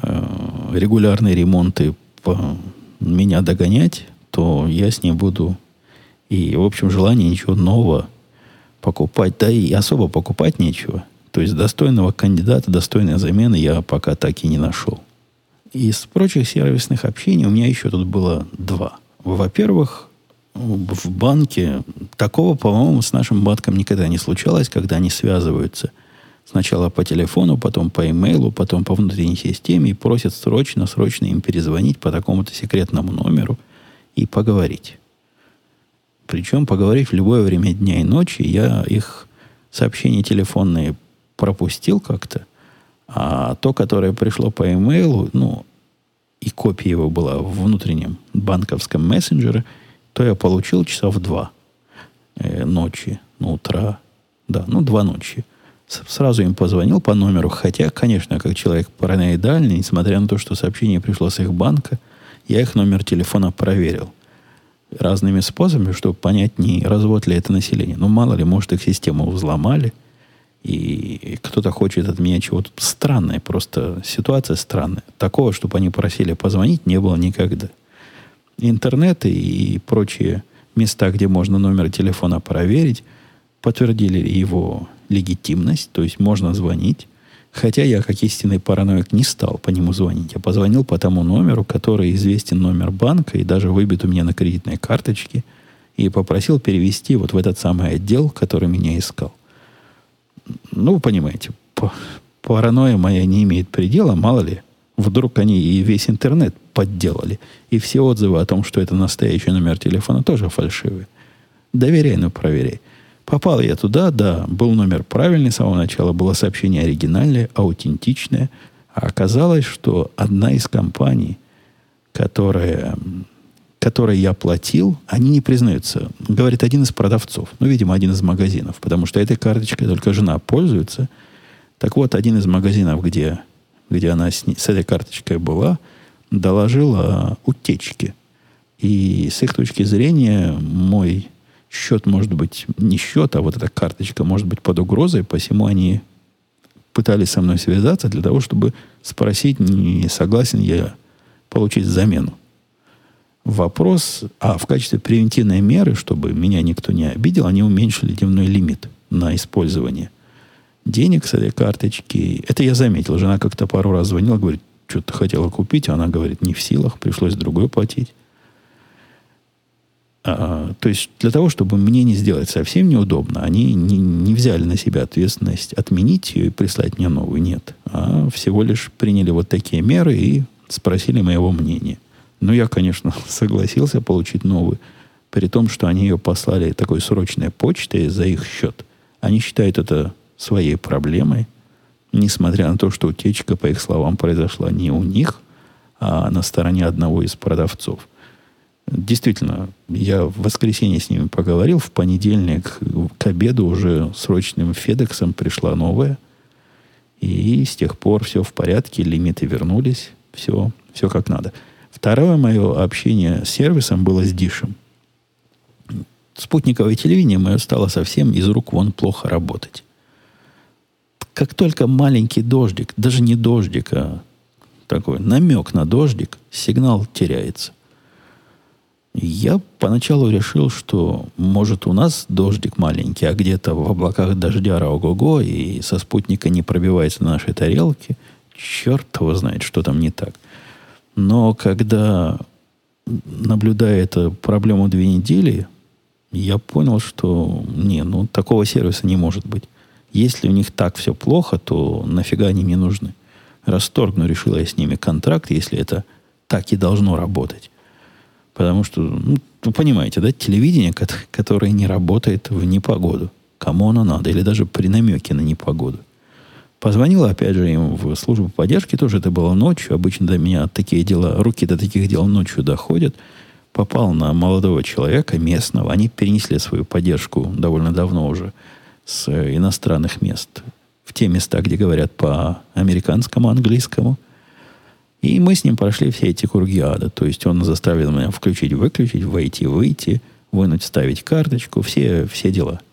э, регулярные ремонты по, меня догонять, то я с ней буду и, в общем, желание ничего нового покупать, да и особо покупать нечего. То есть достойного кандидата, достойной замены я пока так и не нашел. Из прочих сервисных общений у меня еще тут было два. Во-первых, в банке такого, по-моему, с нашим банком никогда не случалось, когда они связываются сначала по телефону, потом по имейлу, потом по внутренней системе и просят срочно, срочно им перезвонить по такому-то секретному номеру и поговорить. Причем поговорить в любое время дня и ночи. Я их сообщения телефонные пропустил как-то, а то, которое пришло по имейлу, ну, и копия его была в внутреннем банковском мессенджере – то я получил часа в два э, ночи, ну, утра, да, ну, два ночи. Сразу им позвонил по номеру, хотя, конечно, как человек параноидальный, несмотря на то, что сообщение пришло с их банка, я их номер телефона проверил разными способами, чтобы понять, не развод ли это население. Ну, мало ли, может, их систему взломали, и кто-то хочет от меня чего-то странное, просто ситуация странная. Такого, чтобы они просили позвонить, не было никогда интернет и прочие места, где можно номер телефона проверить, подтвердили его легитимность, то есть можно звонить. Хотя я, как истинный параноик, не стал по нему звонить. Я позвонил по тому номеру, который известен номер банка и даже выбит у меня на кредитной карточке, и попросил перевести вот в этот самый отдел, который меня искал. Ну, вы понимаете, паранойя моя не имеет предела, мало ли, Вдруг они и весь интернет подделали. И все отзывы о том, что это настоящий номер телефона, тоже фальшивые. Доверяй, но проверяй. Попал я туда, да, был номер правильный с самого начала, было сообщение оригинальное, аутентичное. А оказалось, что одна из компаний, которая, которой я платил, они не признаются. Говорит один из продавцов. Ну, видимо, один из магазинов. Потому что этой карточкой только жена пользуется. Так вот, один из магазинов, где где она с, с этой карточкой была, доложила утечки. И с их точки зрения мой счет может быть не счет, а вот эта карточка может быть под угрозой, посему они пытались со мной связаться для того, чтобы спросить, не согласен я получить замену. Вопрос, а в качестве превентивной меры, чтобы меня никто не обидел, они уменьшили дневной лимит на использование денег с этой карточки. Это я заметил. Жена как-то пару раз звонила, говорит, что-то хотела купить, а она говорит, не в силах, пришлось другой платить. А, то есть для того, чтобы мне не сделать совсем неудобно, они не, не взяли на себя ответственность отменить ее и прислать мне новую. Нет. А всего лишь приняли вот такие меры и спросили моего мнения. Ну, я, конечно, [LAUGHS] согласился получить новую, при том, что они ее послали такой срочной почтой за их счет. Они считают это своей проблемой, несмотря на то, что утечка, по их словам, произошла не у них, а на стороне одного из продавцов. Действительно, я в воскресенье с ними поговорил, в понедельник к обеду уже срочным Федексом пришла новая, и с тех пор все в порядке, лимиты вернулись, все, все как надо. Второе мое общение с сервисом было с Дишем. Спутниковое телевидение мое стало совсем из рук вон плохо работать. Как только маленький дождик, даже не дождик, а такой намек на дождик, сигнал теряется. Я поначалу решил, что может у нас дождик маленький, а где-то в облаках дождя ого-го, и со спутника не пробивается на нашей тарелке. Черт его знает, что там не так. Но когда, наблюдая эту проблему две недели, я понял, что не, ну такого сервиса не может быть. Если у них так все плохо, то нафига они мне нужны? Расторгну, решила я с ними контракт, если это так и должно работать. Потому что, ну, вы понимаете, да, телевидение, которое не работает в непогоду. Кому оно надо? Или даже при намеке на непогоду. Позвонила, опять же, им в службу поддержки, тоже это было ночью. Обычно до меня такие дела, руки до таких дел ночью доходят. Попал на молодого человека местного. Они перенесли свою поддержку довольно давно уже с иностранных мест в те места, где говорят по американскому, английскому. И мы с ним прошли все эти круги ада. То есть он заставил меня включить, выключить, войти, выйти, вынуть, ставить карточку, все, все дела –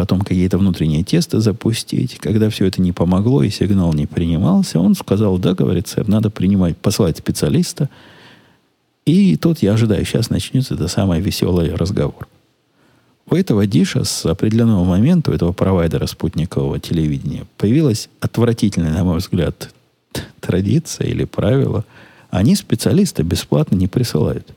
потом какие-то внутренние тесты запустить. Когда все это не помогло и сигнал не принимался, он сказал, да, говорит, сэр, надо принимать, послать специалиста. И тут я ожидаю, сейчас начнется это самый веселый разговор. У этого диша с определенного момента, у этого провайдера спутникового телевидения, появилась отвратительная, на мой взгляд, традиция или правило. Они специалиста бесплатно не присылают.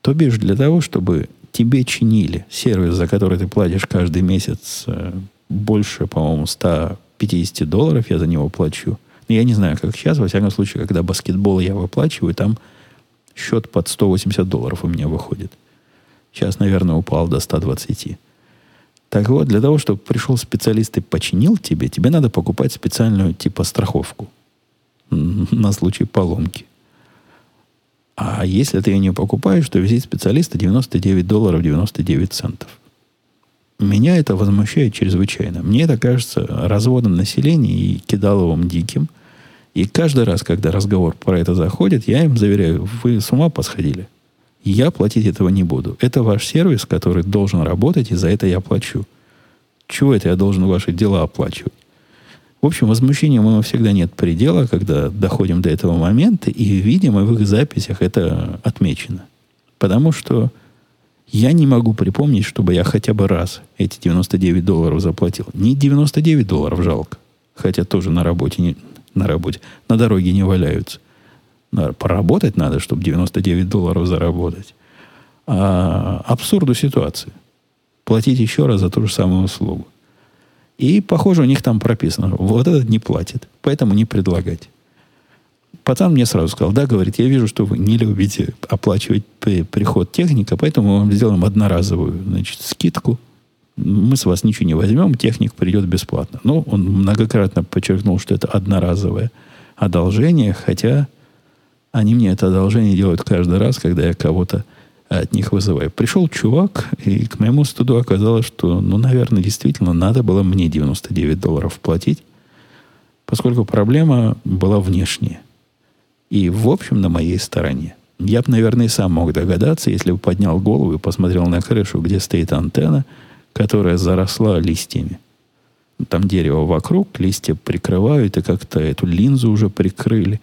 То бишь для того, чтобы тебе чинили сервис, за который ты платишь каждый месяц э, больше, по-моему, 150 долларов я за него плачу. Я не знаю, как сейчас, во всяком случае, когда баскетбол я выплачиваю, там счет под 180 долларов у меня выходит. Сейчас, наверное, упал до 120. Так вот, для того, чтобы пришел специалист и починил тебе, тебе надо покупать специальную типа страховку [LAUGHS] на случай поломки. А если ты ее не покупаешь, то визит специалиста 99 долларов 99 центов. Меня это возмущает чрезвычайно. Мне это кажется разводом населения и кидаловым диким. И каждый раз, когда разговор про это заходит, я им заверяю, вы с ума посходили. Я платить этого не буду. Это ваш сервис, который должен работать, и за это я плачу. Чего это я должен ваши дела оплачивать? В общем, возмущению моего всегда нет предела, когда доходим до этого момента, и, видимо, в их записях это отмечено. Потому что я не могу припомнить, чтобы я хотя бы раз эти 99 долларов заплатил. Не 99 долларов жалко. Хотя тоже на работе, не, на работе, на дороге не валяются. Но поработать надо, чтобы 99 долларов заработать. А абсурду ситуации. Платить еще раз за ту же самую услугу. И, похоже, у них там прописано, вот этот не платит, поэтому не предлагать. Пацан мне сразу сказал, да, говорит, я вижу, что вы не любите оплачивать при, приход техника, поэтому мы вам сделаем одноразовую значит, скидку. Мы с вас ничего не возьмем, техник придет бесплатно. Ну, он многократно подчеркнул, что это одноразовое одолжение, хотя они мне это одолжение делают каждый раз, когда я кого-то от них вызываю. Пришел чувак, и к моему студу оказалось, что, ну, наверное, действительно надо было мне 99 долларов платить, поскольку проблема была внешняя. И, в общем, на моей стороне. Я бы, наверное, сам мог догадаться, если бы поднял голову и посмотрел на крышу, где стоит антенна, которая заросла листьями. Там дерево вокруг, листья прикрывают, и как-то эту линзу уже прикрыли.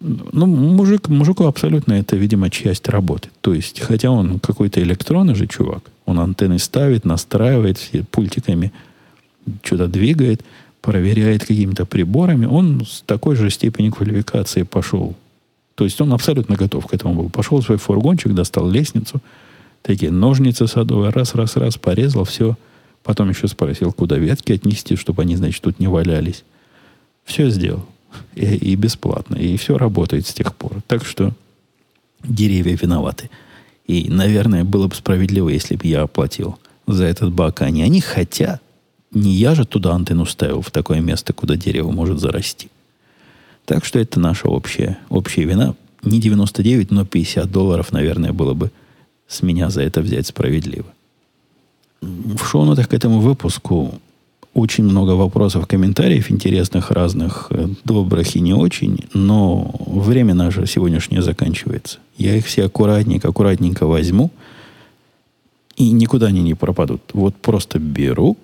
Ну, мужик, мужику абсолютно это, видимо, часть работы. То есть, хотя он какой-то электронный же чувак, он антенны ставит, настраивает пультиками, что-то двигает, проверяет какими-то приборами, он с такой же степенью квалификации пошел. То есть он абсолютно готов к этому был. Пошел в свой фургончик, достал лестницу, такие ножницы садовые, раз, раз, раз, порезал, все. Потом еще спросил, куда ветки отнести, чтобы они, значит, тут не валялись. Все сделал. И, и бесплатно. И все работает с тех пор. Так что деревья виноваты. И, наверное, было бы справедливо, если бы я оплатил за этот бак, а не они. Хотя не я же туда антенну ставил, в такое место, куда дерево может зарасти. Так что это наша общая, общая вина. Не 99, но 50 долларов, наверное, было бы с меня за это взять справедливо. В шоу-нотах к этому выпуску очень много вопросов, комментариев интересных, разных, э, добрых и не очень, но время наше сегодняшнее заканчивается. Я их все аккуратненько, аккуратненько возьму, и никуда они не пропадут. Вот просто беру,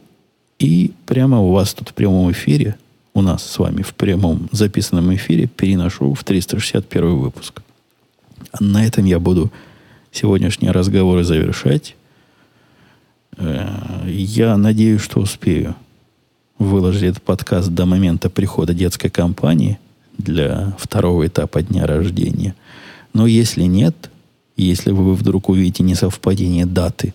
и прямо у вас тут в прямом эфире, у нас с вами в прямом записанном эфире переношу в 361 выпуск. На этом я буду сегодняшние разговоры завершать. Э, я надеюсь, что успею выложить этот подкаст до момента прихода детской компании для второго этапа дня рождения. Но если нет, если вы вдруг увидите несовпадение даты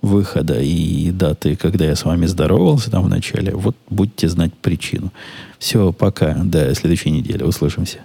выхода и даты, когда я с вами здоровался там в начале, вот будете знать причину. Все, пока. До следующей недели. Услышимся.